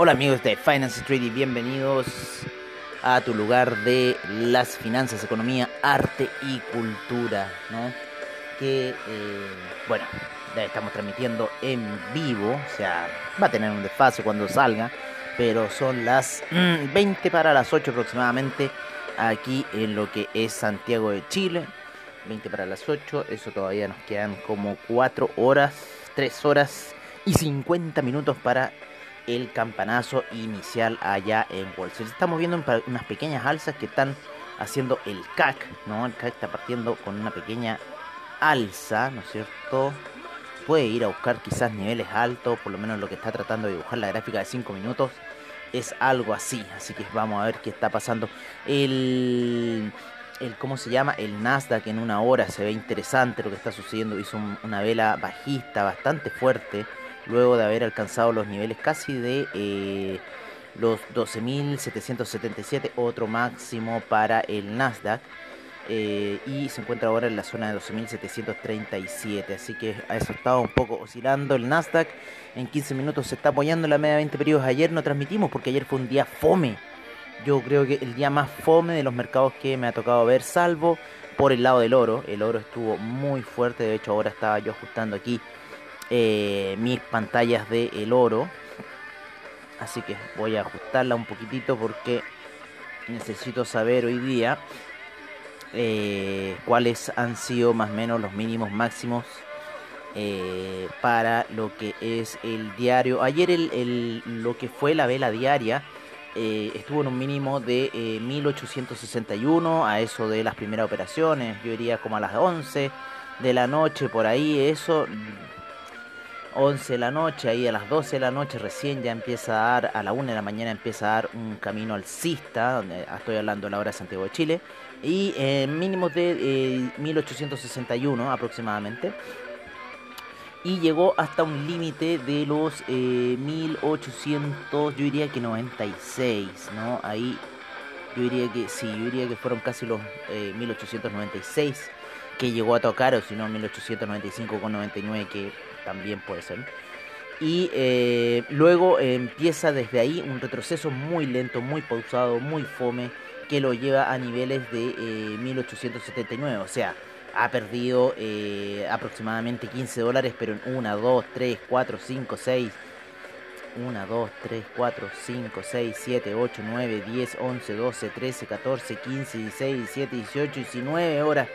Hola amigos de Finance Street bienvenidos a tu lugar de las finanzas, economía, arte y cultura, ¿no? Que, eh, bueno, ya estamos transmitiendo en vivo, o sea, va a tener un desfase cuando salga, pero son las 20 mm, para las 8 aproximadamente aquí en lo que es Santiago de Chile. 20 para las 8, eso todavía nos quedan como 4 horas, 3 horas y 50 minutos para el campanazo inicial allá en Wall Street. Estamos viendo unas pequeñas alzas que están haciendo el CAC, ¿no? El CAC está partiendo con una pequeña alza, ¿no es cierto? Puede ir a buscar quizás niveles altos, por lo menos lo que está tratando de dibujar la gráfica de 5 minutos es algo así. Así que vamos a ver qué está pasando. El, el ¿cómo se llama? El Nasdaq en una hora se ve interesante lo que está sucediendo. Hizo una vela bajista bastante fuerte luego de haber alcanzado los niveles casi de eh, los 12.777, otro máximo para el Nasdaq. Eh, y se encuentra ahora en la zona de 12.737. Así que ha estado un poco oscilando el Nasdaq. En 15 minutos se está apoyando la media de 20 periodos. Ayer no transmitimos porque ayer fue un día fome. Yo creo que el día más fome de los mercados que me ha tocado ver, salvo por el lado del oro. El oro estuvo muy fuerte. De hecho, ahora estaba yo ajustando aquí eh, mis pantallas de el oro. Así que voy a ajustarla un poquitito porque necesito saber hoy día eh, cuáles han sido más o menos los mínimos máximos eh, para lo que es el diario. Ayer el, lo que fue la vela diaria estuvo en un mínimo de 1861 a eso de las primeras operaciones. Yo iría como a las 11 de la noche por ahí. Eso 11 de la noche, ahí a las 12 de la noche recién ya empieza a dar, a la 1 de la mañana empieza a dar un camino alcista, donde estoy hablando de la hora de Santiago de Chile, y eh, mínimos de 1861 eh, aproximadamente, y llegó hasta un límite de los 1800, eh, yo diría que 96, ¿no? Ahí yo diría que sí, yo diría que fueron casi los 1896 que llegó a tocar, o si no 1895 con 99 que también puede ser. Y eh, luego empieza desde ahí un retroceso muy lento, muy pausado, muy fome, que lo lleva a niveles de 1879. Eh, o sea, ha perdido eh, aproximadamente 15 dólares, pero en 1, 2, 3, 4, 5, 6. 1, 2, 3, 4, 5, 6, 7, 8, 9, 10, 11, 12, 13, 14, 15, 16, 17, 18, 19 horas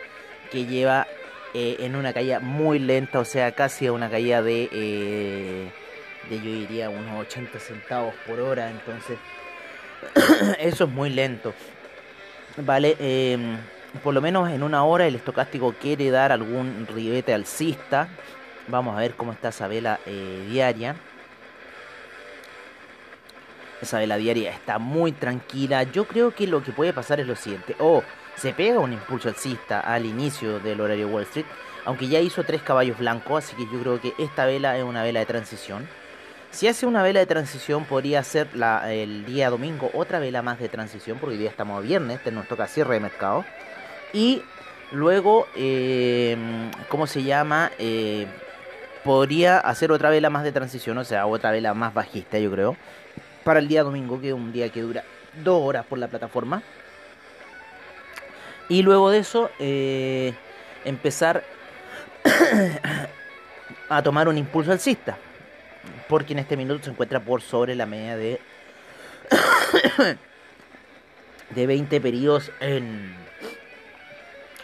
que lleva eh, en una caída muy lenta, o sea, casi una caída de, eh, de yo diría unos 80 centavos por hora, entonces eso es muy lento. Vale, em, por lo menos en una hora el estocástico quiere dar algún ribete alcista. Vamos a ver cómo está esa vela eh, diaria. Esa vela diaria está muy tranquila. Yo creo que lo que puede pasar es lo siguiente. Oh, se pega un impulso alcista al inicio del horario Wall Street, aunque ya hizo tres caballos blancos, así que yo creo que esta vela es una vela de transición. Si hace una vela de transición, podría ser la, el día domingo otra vela más de transición, porque hoy día estamos a viernes, este nos toca cierre de mercado. Y luego, eh, ¿cómo se llama? Eh, podría hacer otra vela más de transición, o sea, otra vela más bajista, yo creo, para el día domingo, que es un día que dura dos horas por la plataforma. Y luego de eso, eh, empezar a tomar un impulso alcista. Porque en este minuto se encuentra por sobre la media de, de 20 periodos en,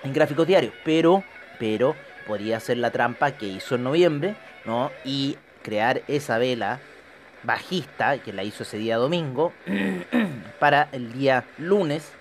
en gráficos diarios. Pero, pero podría ser la trampa que hizo en noviembre, ¿no? Y crear esa vela bajista, que la hizo ese día domingo, para el día lunes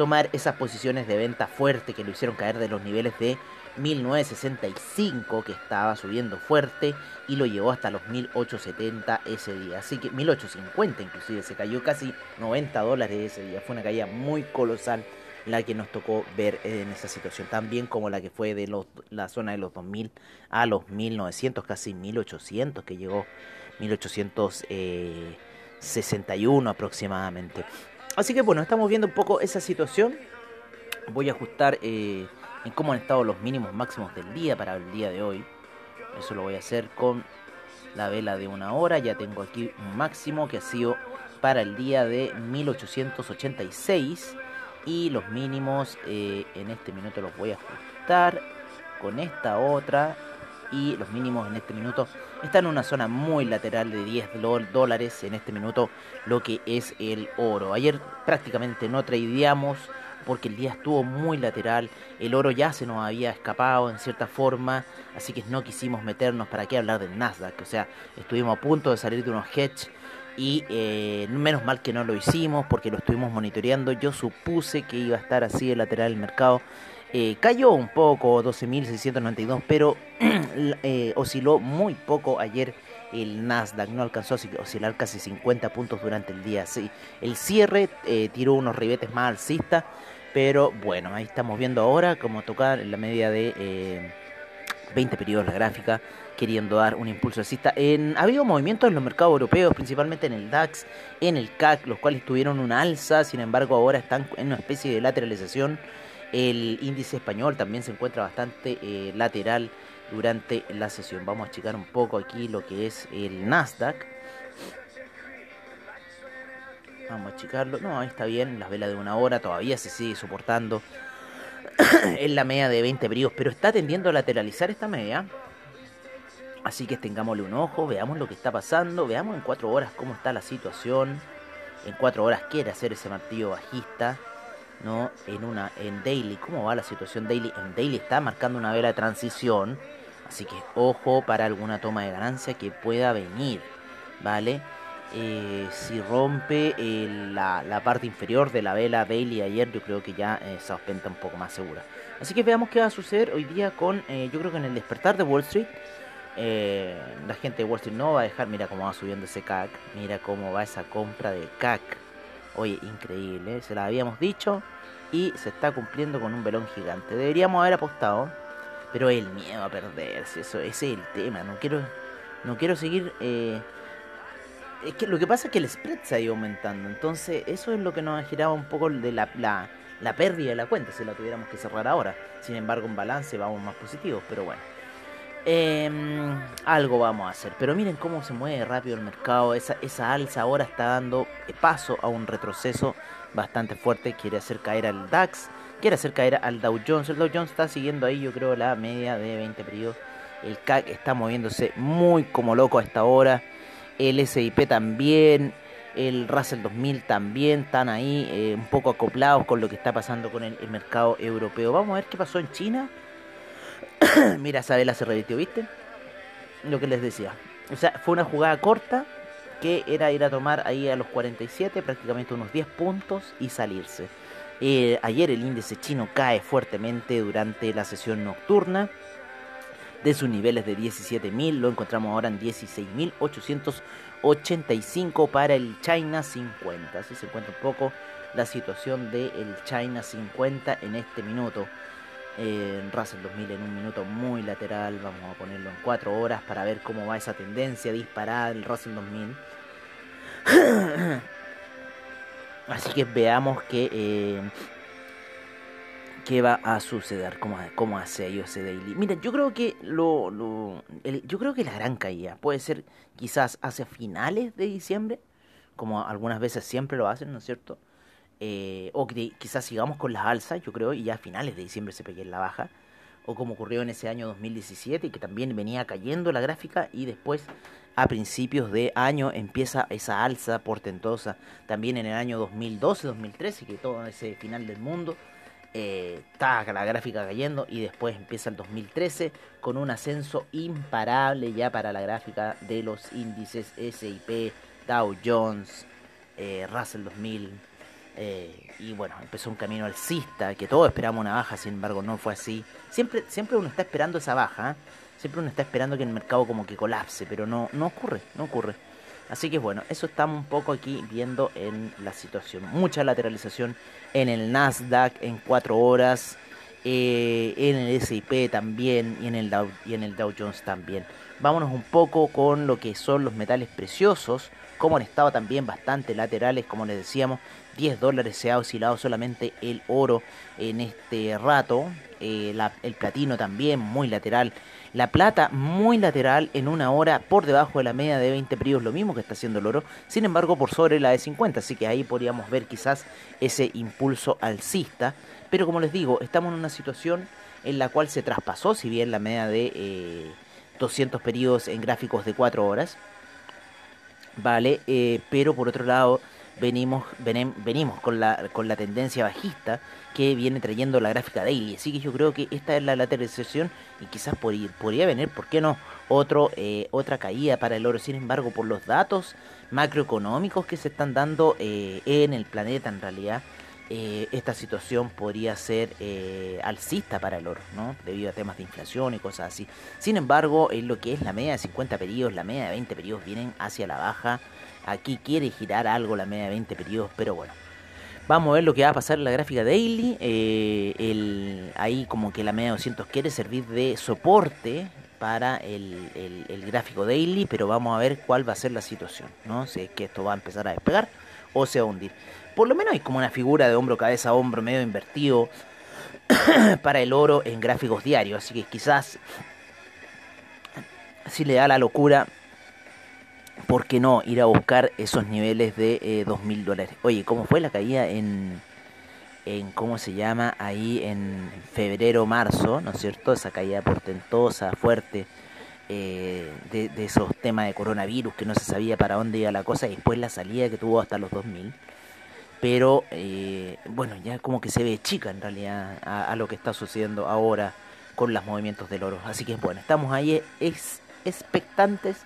tomar esas posiciones de venta fuerte que lo hicieron caer de los niveles de 1965 que estaba subiendo fuerte y lo llevó hasta los 1870 ese día. Así que 1850 inclusive se cayó casi 90 dólares ese día. Fue una caída muy colosal la que nos tocó ver en esa situación. También como la que fue de la zona de los 2000 a los 1900, casi 1800 que llegó 1861 aproximadamente. Así que bueno, estamos viendo un poco esa situación. Voy a ajustar eh, en cómo han estado los mínimos máximos del día para el día de hoy. Eso lo voy a hacer con la vela de una hora. Ya tengo aquí un máximo que ha sido para el día de 1886 y los mínimos eh, en este minuto los voy a ajustar con esta otra y los mínimos en este minuto están en una zona muy lateral de 10 dólares en este minuto lo que es el oro. Ayer prácticamente no tradeamos porque el día estuvo muy lateral, el oro ya se nos había escapado en cierta forma, así que no quisimos meternos para qué hablar del Nasdaq, o sea, estuvimos a punto de salir de unos hedge y eh, menos mal que no lo hicimos porque lo estuvimos monitoreando, yo supuse que iba a estar así de lateral el mercado, eh, cayó un poco, 12.692, pero eh, osciló muy poco ayer el Nasdaq, no alcanzó a oscilar casi 50 puntos durante el día. Sí, el cierre tiró unos ribetes más alcistas, pero bueno, ahí estamos viendo ahora cómo tocar en la media de 20 periodos la gráfica, queriendo dar un impulso alcista. En, ha habido movimientos en los mercados europeos, principalmente en el DAX, en el CAC, los cuales tuvieron una alza, sin embargo ahora están en una especie de lateralización. El índice español también se encuentra bastante eh, lateral durante la sesión. Vamos a checar un poco aquí lo que es el Nasdaq. Vamos a checarlo. No, ahí está bien. Las velas de una hora todavía se sigue soportando. en la media de 20 bríos. Pero está tendiendo a lateralizar esta media. Así que tengámosle un ojo. Veamos lo que está pasando. Veamos en 4 horas cómo está la situación. En 4 horas quiere hacer ese martillo bajista. ¿No? En una en daily, ¿cómo va la situación daily? En daily está marcando una vela de transición, así que ojo para alguna toma de ganancia que pueda venir, ¿vale? Eh, si rompe eh, la, parte inferior de la vela daily ayer, yo creo que ya eh, se ostenta un poco más segura. Así que veamos qué va a suceder hoy día con, yo creo que en el despertar de Wall Street, la gente de Wall Street no va a dejar, mira cómo va subiendo ese CAC, mira cómo va esa compra de CAC. Oye, increíble, se la habíamos dicho y se está cumpliendo con un velón gigante. Deberíamos haber apostado, pero el miedo a perderse, eso, ese es el tema. No quiero, no quiero seguir. Eh, es que lo que pasa es que el spread se ha ido aumentando, entonces eso es lo que nos ha girado un poco de la, la, la pérdida de la cuenta si la tuviéramos que cerrar ahora. Sin embargo, en balance vamos más positivos, pero bueno. Em, algo vamos a hacer. Pero miren cómo se mueve rápido el mercado. Esa, esa alza ahora está dando paso a un retroceso bastante fuerte. Quiere hacer caer al DAX. Quiere hacer caer al Dow Jones. El Dow Jones está siguiendo ahí, yo creo, la media de 20 periodos. El CAC está moviéndose muy como loco a esta hora. El SIP también. El Russell 2000 también están ahí eh, un poco acoplados con lo que está pasando con el mercado europeo. Vamos a ver qué pasó en China. Mira, esa vela se revirtió, ¿viste? Lo que les decía. O sea, fue una jugada corta que era ir a tomar ahí a los 47, prácticamente unos 10 puntos y salirse. Eh, ayer el índice chino cae fuertemente durante la sesión nocturna. De sus niveles de 17.000 lo encontramos ahora en 16.885 para el China 50. Así se encuentra un poco la situación del China 50 en este minuto en Russell 2000 en un minuto muy lateral, vamos a ponerlo en 4 horas para ver cómo va esa tendencia disparada del Russell 2000. Así que veamos qué, eh, qué va a suceder, cómo, cómo hace iOS Daily. Mira, yo creo que lo, lo yo creo que la gran caída puede ser quizás hacia finales de diciembre, como algunas veces siempre lo hacen, ¿no es cierto? Eh, o que quizás sigamos con las alzas, yo creo, y ya a finales de diciembre se pegue en la baja, o como ocurrió en ese año 2017, y que también venía cayendo la gráfica, y después a principios de año empieza esa alza portentosa, también en el año 2012, 2013, que todo ese final del mundo, eh, la gráfica cayendo, y después empieza el 2013 con un ascenso imparable ya para la gráfica de los índices SIP, Dow Jones, eh, Russell 2000, eh, y bueno, empezó un camino alcista, que todos esperamos una baja, sin embargo no fue así. Siempre, siempre uno está esperando esa baja, ¿eh? siempre uno está esperando que el mercado como que colapse, pero no, no ocurre, no ocurre. Así que bueno, eso estamos un poco aquí viendo en la situación. Mucha lateralización en el Nasdaq en 4 horas, eh, en el S&P también y en el, Dow, y en el Dow Jones también. Vámonos un poco con lo que son los metales preciosos como han estado también bastante laterales, como les decíamos, 10 dólares se ha oscilado solamente el oro en este rato, eh, el platino también muy lateral, la plata muy lateral en una hora por debajo de la media de 20 periodos, lo mismo que está haciendo el oro, sin embargo por sobre la de 50, así que ahí podríamos ver quizás ese impulso alcista, pero como les digo, estamos en una situación en la cual se traspasó, si bien la media de 200 eh, periodos en gráficos de 4 horas, ¿vale? Eh, pero por otro lado, venimos, venimos con, la, con la tendencia bajista que viene trayendo la gráfica daily. Así que yo creo que esta es la lateralización y quizás podría, venir, ¿por qué no? Otro, eh, otra caída para el oro. Sin embargo, por los datos macroeconómicos que se están dando eh, en el planeta, en realidad, esta situación podría ser alcista para el oro, ¿no? Debido a temas de inflación y cosas así. Sin embargo, en lo que es la media de 50 periodos, la media de 20 periodos vienen hacia la baja Aquí quiere girar algo la media de 20 periodos, pero bueno. Vamos a ver lo que va a pasar en la gráfica daily. Eh, ahí como que la media de 200 quiere servir de soporte para el, el, gráfico daily, pero vamos a ver cuál va a ser la situación, ¿no? Si es que esto va a empezar a despegar o se va a hundir. Por lo menos hay como una figura de hombro, cabeza, hombro, medio invertido para el oro en gráficos diarios, así que quizás si le da la locura ¿por qué no ir a buscar esos niveles de eh, dos mil dólares? Oye, ¿cómo fue la caída en, en, cómo se llama, ahí en febrero, marzo, ¿no es cierto? Esa caída portentosa, fuerte, eh, de, esos temas de coronavirus, que no se sabía para dónde iba la cosa, y después la salida que tuvo hasta los 2000. Pero, eh, bueno, ya como que se ve chica en realidad a, lo que está sucediendo ahora con los movimientos del oro. Así que, bueno, estamos ahí es, expectantes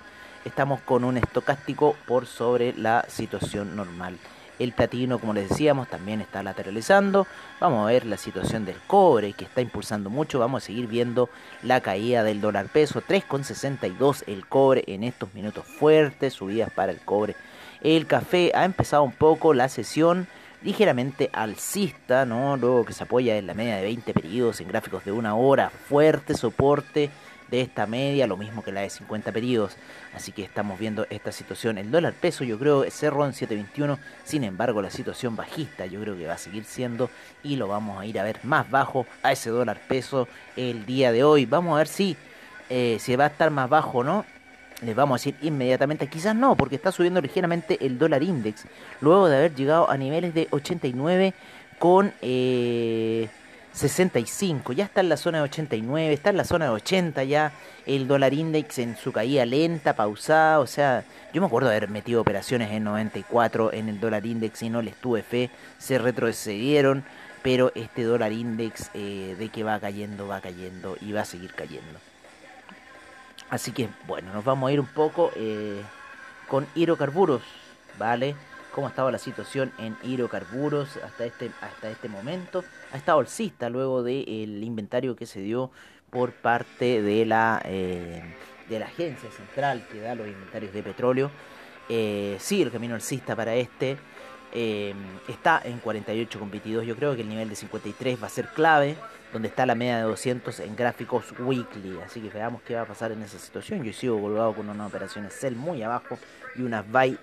estamos con un estocástico por sobre la situación normal. El platino, como les decíamos, también está lateralizando. Vamos a ver la situación del cobre que está impulsando mucho. Vamos a seguir viendo la caída del dólar peso. 3,62 el cobre en estos minutos fuertes. Subidas para el cobre. El café ha empezado un poco la sesión ligeramente alcista, ¿no? Luego que se apoya en la media de 20 periodos en gráficos de una hora. Fuerte soporte de esta media, lo mismo que la de 50 periodos. Así que estamos viendo esta situación. El dólar peso yo creo cerró en 7.21, sin embargo la situación bajista yo creo que va a seguir siendo y lo vamos a ir a ver más bajo a ese dólar peso el día de hoy. Vamos a ver si, eh, va a estar más bajo o no. Les vamos a decir inmediatamente, quizás no, porque está subiendo ligeramente el dólar index, luego de haber llegado a niveles de 89 con... Eh, 65, ya está en la zona de 89, está en la zona de 80 ya el dólar index en su caída lenta, pausada, o sea, yo me acuerdo haber metido operaciones en 94 en el dólar index y no les tuve fe, se retrocedieron, pero este dólar index eh, de que va cayendo, va cayendo y va a seguir cayendo. Así que bueno, nos vamos a ir un poco eh, con hidrocarburos, ¿vale? Cómo estaba la situación en hidrocarburos hasta este, hasta este momento. Ha estado alcista luego del inventario que se dio por parte de la, eh, de la agencia central que da los inventarios de petróleo. Eh, sí, el camino alcista para este eh, está en 48,22. Yo creo que el nivel de 53 va a ser clave, donde está la media de 200 en gráficos weekly. Así que veamos qué va a pasar en esa situación. Yo sigo colgado con unas operaciones sell muy abajo y unas buy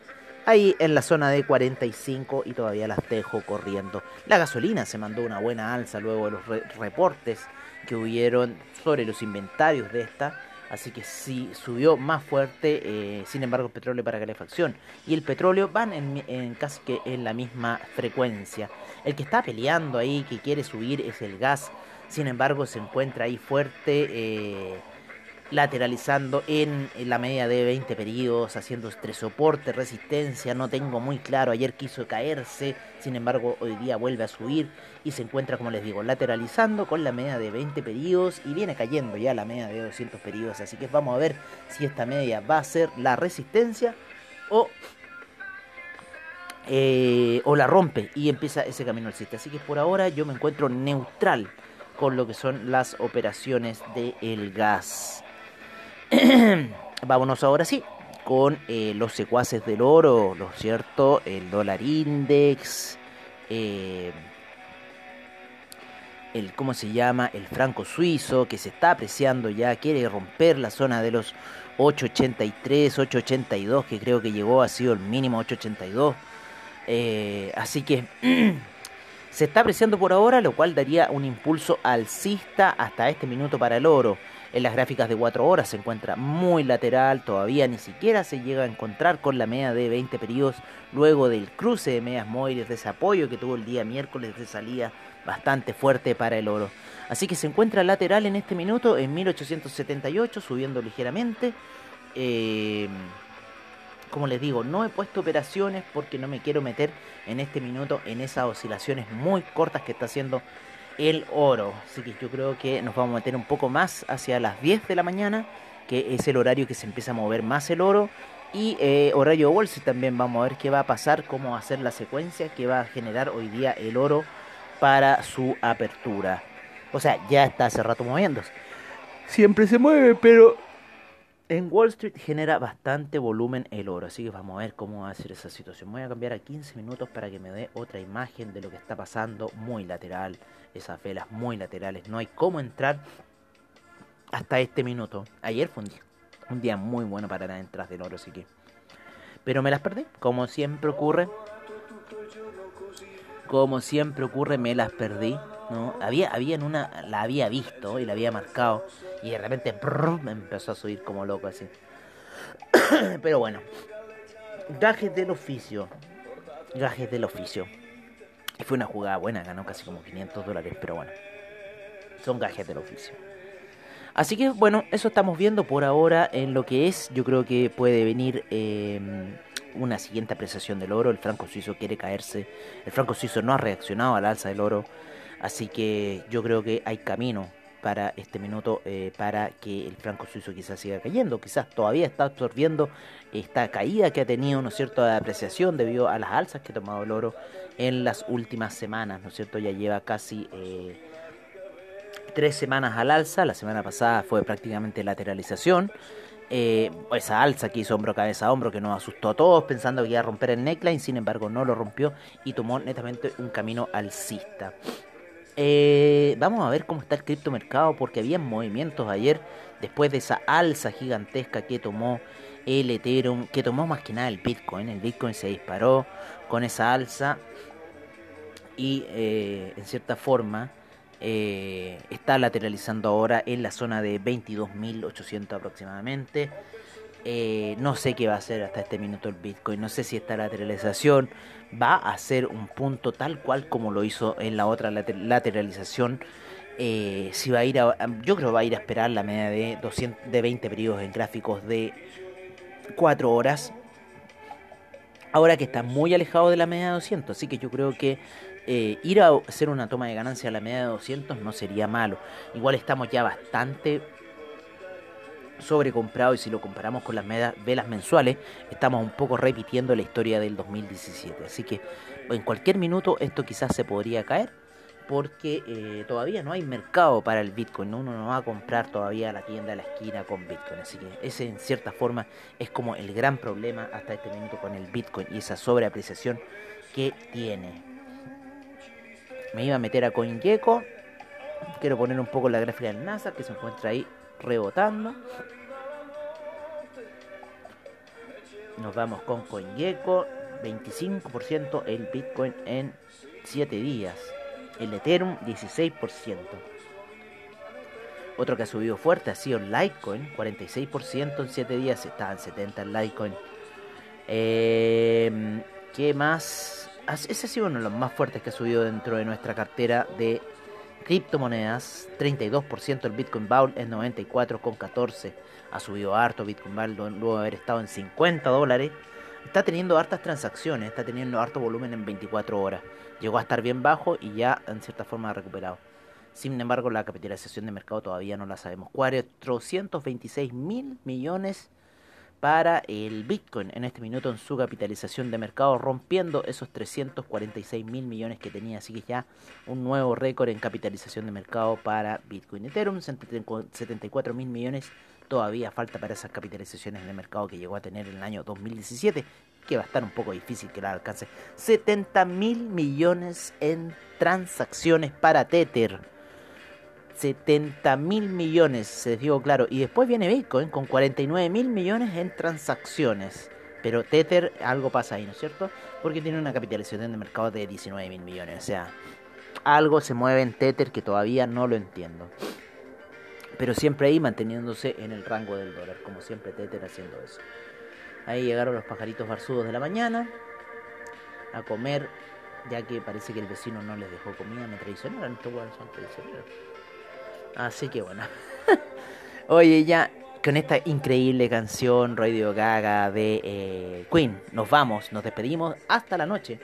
ahí en la zona de 45 y todavía las dejo corriendo. La gasolina se mandó una buena alza luego de los reportes que hubieron sobre los inventarios de esta. Así que sí subió más fuerte, eh, sin embargo, el petróleo para calefacción y el petróleo van en, casi que en la misma frecuencia. El que está peleando ahí, que quiere subir, es el gas. Sin embargo, se encuentra ahí fuerte. Eh, lateralizando en, la media de 20 periodos, haciendo tres soporte, resistencia, no tengo muy claro, ayer quiso caerse, sin embargo hoy día vuelve a subir y se encuentra, como les digo, lateralizando con la media de 20 periodos y viene cayendo ya la media de 200 periodos, así que vamos a ver si esta media va a ser la resistencia o... Eh, o la rompe y empieza ese camino alcista. Así que por ahora yo me encuentro neutral con lo que son las operaciones del el gas. Vámonos ahora sí con eh, los secuaces del oro, ¿no es cierto? El dólar index, eh, el, ¿cómo se llama? El franco suizo que se está apreciando ya, quiere romper la zona de los 883, 882, que creo que llegó, ha sido el mínimo 882. Eh, así que se está apreciando por ahora, lo cual daría un impulso alcista hasta este minuto para el oro. En las gráficas de 4 horas se encuentra muy lateral, todavía ni siquiera se llega a encontrar con la media de 20 periodos luego del cruce de medias móviles, de ese apoyo que tuvo el día miércoles de salida bastante fuerte para el oro. Así que se encuentra lateral en este minuto en 1878, subiendo ligeramente. Eh, como les digo, no he puesto operaciones porque no me quiero meter en este minuto en esas oscilaciones muy cortas que está haciendo el oro. Así que yo creo que nos vamos a meter un poco más hacia las 10 de la mañana, que es el horario que se empieza a mover más el oro. Y eh, horario Wall también vamos a ver qué va a pasar, cómo va a ser la secuencia que va a generar hoy día el oro para su apertura. O sea, ya está hace rato moviéndose. Siempre se mueve, pero en Wall Street genera bastante volumen el oro, así que vamos a ver cómo va a ser esa situación. Voy a cambiar a 15 minutos para que me dé otra imagen de lo que está pasando. Muy lateral, esas velas muy laterales. No hay cómo entrar hasta este minuto. Ayer fue un día, muy bueno para la entrada del oro, así que... Pero me las perdí, como siempre ocurre. Como siempre ocurre, me las perdí. ¿no? Había, había en una, la había visto y la había marcado y de repente me empezó a subir como loco así. Pero bueno, gajes del oficio, gajes del oficio. Fue una jugada buena, ganó casi como 500 dólares, pero bueno, son gajes del oficio. Así que bueno, eso estamos viendo por ahora en lo que es. Yo creo que puede venir em, una siguiente apreciación del oro. El franco suizo quiere caerse. El franco suizo no ha reaccionado al alza del oro. Así que yo creo que hay camino para este minuto eh, para que el franco suizo quizás siga cayendo, quizás todavía está absorbiendo esta caída que ha tenido, ¿no es cierto?, de apreciación debido a las alzas que ha tomado el oro en las últimas semanas, ¿no es cierto?, ya lleva casi eh, tres semanas al alza, la semana pasada fue prácticamente lateralización, eh, esa alza que hizo hombro cabeza a hombro que nos asustó a todos pensando que iba a romper el neckline, sin embargo no lo rompió y tomó netamente un camino alcista. Eh, vamos a ver cómo está el criptomercado porque había movimientos ayer después de esa alza gigantesca que tomó el Ethereum, que tomó más que nada el Bitcoin. El Bitcoin se disparó con esa alza y eh, en cierta forma eh, está lateralizando ahora en la zona de 22.800 aproximadamente. Eh, no sé qué va a hacer hasta este minuto el Bitcoin. No sé si esta lateralización va a ser un punto tal cual como lo hizo en la otra lateralización. Eh, si va a ir yo creo que va a ir a esperar la media de, 200, de 20 periodos en gráficos de 4 horas. Ahora que está muy alejado de la media de 200. Así que yo creo que eh, ir a hacer una toma de ganancia a la media de 200 no sería malo. Igual estamos ya bastante sobrecomprado y si lo comparamos con las velas mensuales, estamos un poco repitiendo la historia del 2017. Así que en cualquier minuto esto quizás se podría caer porque eh, todavía no hay mercado para el Bitcoin. Uno no va a comprar todavía la tienda de la esquina con Bitcoin. Así que ese en cierta forma es como el gran problema hasta este minuto con el Bitcoin y esa sobreapreciación que tiene. Me iba a meter a CoinGecko. Quiero poner un poco la gráfica del NASA que se encuentra ahí rebotando. Nos vamos con CoinGecko, 25% el Bitcoin en 7 días. El Ethereum 16%. Otro que ha subido fuerte ha sido Litecoin, 46% en 7 días, está en 70 el Litecoin. Eh, ¿Qué más? Ese ha sido uno de los más fuertes que ha subido dentro de nuestra cartera de Criptomonedas, 32% el Bitcoin Bowl es 94,14. Ha subido harto Bitcoin Bowl luego de haber estado en 50 dólares. Está teniendo hartas transacciones, está teniendo harto volumen en 24 horas. Llegó a estar bien bajo y ya en cierta forma ha recuperado. Sin embargo, la capitalización de mercado todavía no la sabemos. 426 mil millones para el Bitcoin en este minuto en su capitalización de mercado, rompiendo esos 346 mil millones que tenía. Así que ya un nuevo récord en capitalización de mercado para Bitcoin. Ethereum, 74 mil millones. Todavía falta para esas capitalizaciones de mercado que llegó a tener en el año 2017, que va a estar un poco difícil que la alcance. 70 mil millones en transacciones para Tether. 70 mil millones, se dijo claro. Y después viene Bitcoin con 49 mil millones en transacciones. Pero Tether, algo pasa ahí, ¿no es cierto? Porque tiene una capitalización de mercado de 19 mil millones. O sea, algo se mueve en Tether que todavía no lo entiendo. Pero siempre ahí manteniéndose en el rango del dólar, como siempre Tether haciendo eso. Ahí llegaron los pajaritos barzudos de la mañana a comer, ya que parece que el vecino no les dejó comida, me traicionaron, estos son traicioneros. Así que bueno. Oye, ya con esta increíble canción Radio Gaga de eh, Queen, nos vamos, nos despedimos hasta la noche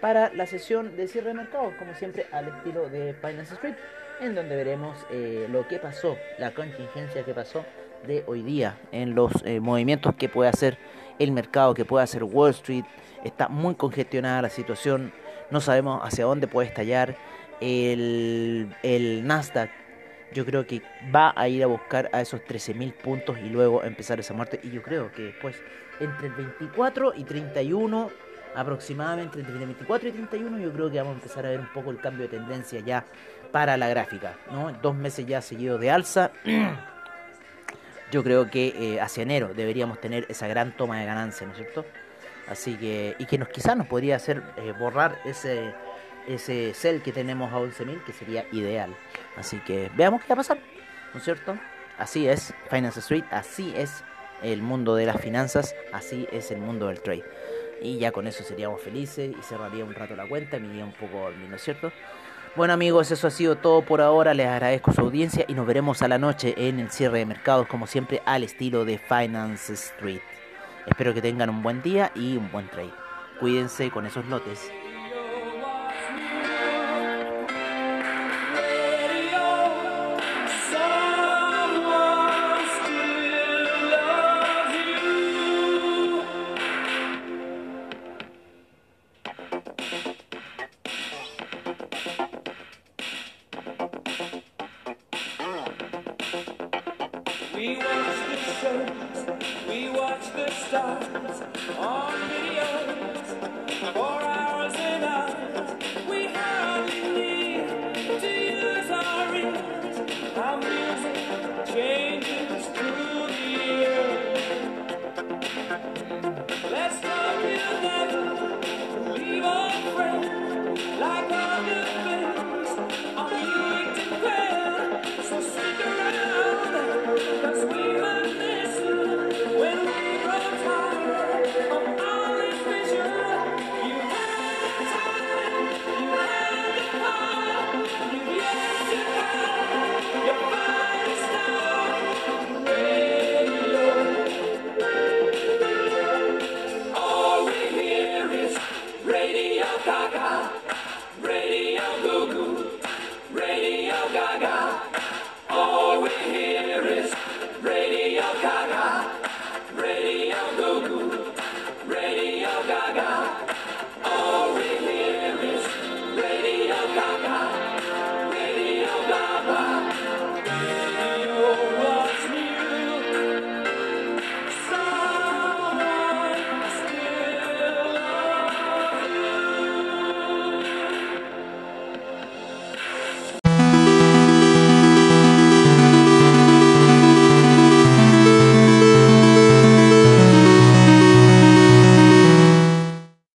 para la sesión de cierre de mercado, como siempre al estilo de Finance Street, en donde veremos eh, lo que pasó, la contingencia que pasó de hoy día, en los eh, movimientos que puede hacer el mercado, que puede hacer Wall Street. Está muy congestionada la situación, no sabemos hacia dónde puede estallar. El, el Nasdaq yo creo que va a ir a buscar a esos 13.000 puntos y luego empezar esa muerte. Y yo creo que después, entre el 24 y 31, aproximadamente entre el 24 y 31, yo creo que vamos a empezar a ver un poco el cambio de tendencia ya para la gráfica. ¿no? Dos meses ya seguidos de alza. yo creo que eh, hacia enero deberíamos tener esa gran toma de ganancia, ¿no es cierto? Así que, y que nos quizás nos podría hacer eh, borrar ese ese sell que tenemos a 11.000, que sería ideal. Así que veamos qué va a pasar, ¿no es cierto? Así es Finance Street, así es el mundo de las finanzas, así es el mundo del trade. Y ya con eso seríamos felices y cerraría un rato la cuenta me iría un poco a ¿no es cierto? Bueno amigos, eso ha sido todo por ahora. Les agradezco su audiencia y nos veremos a la noche en el cierre de mercados, como siempre, al estilo de Finance Street. Espero que tengan un buen día y un buen trade. Cuídense con esos lotes.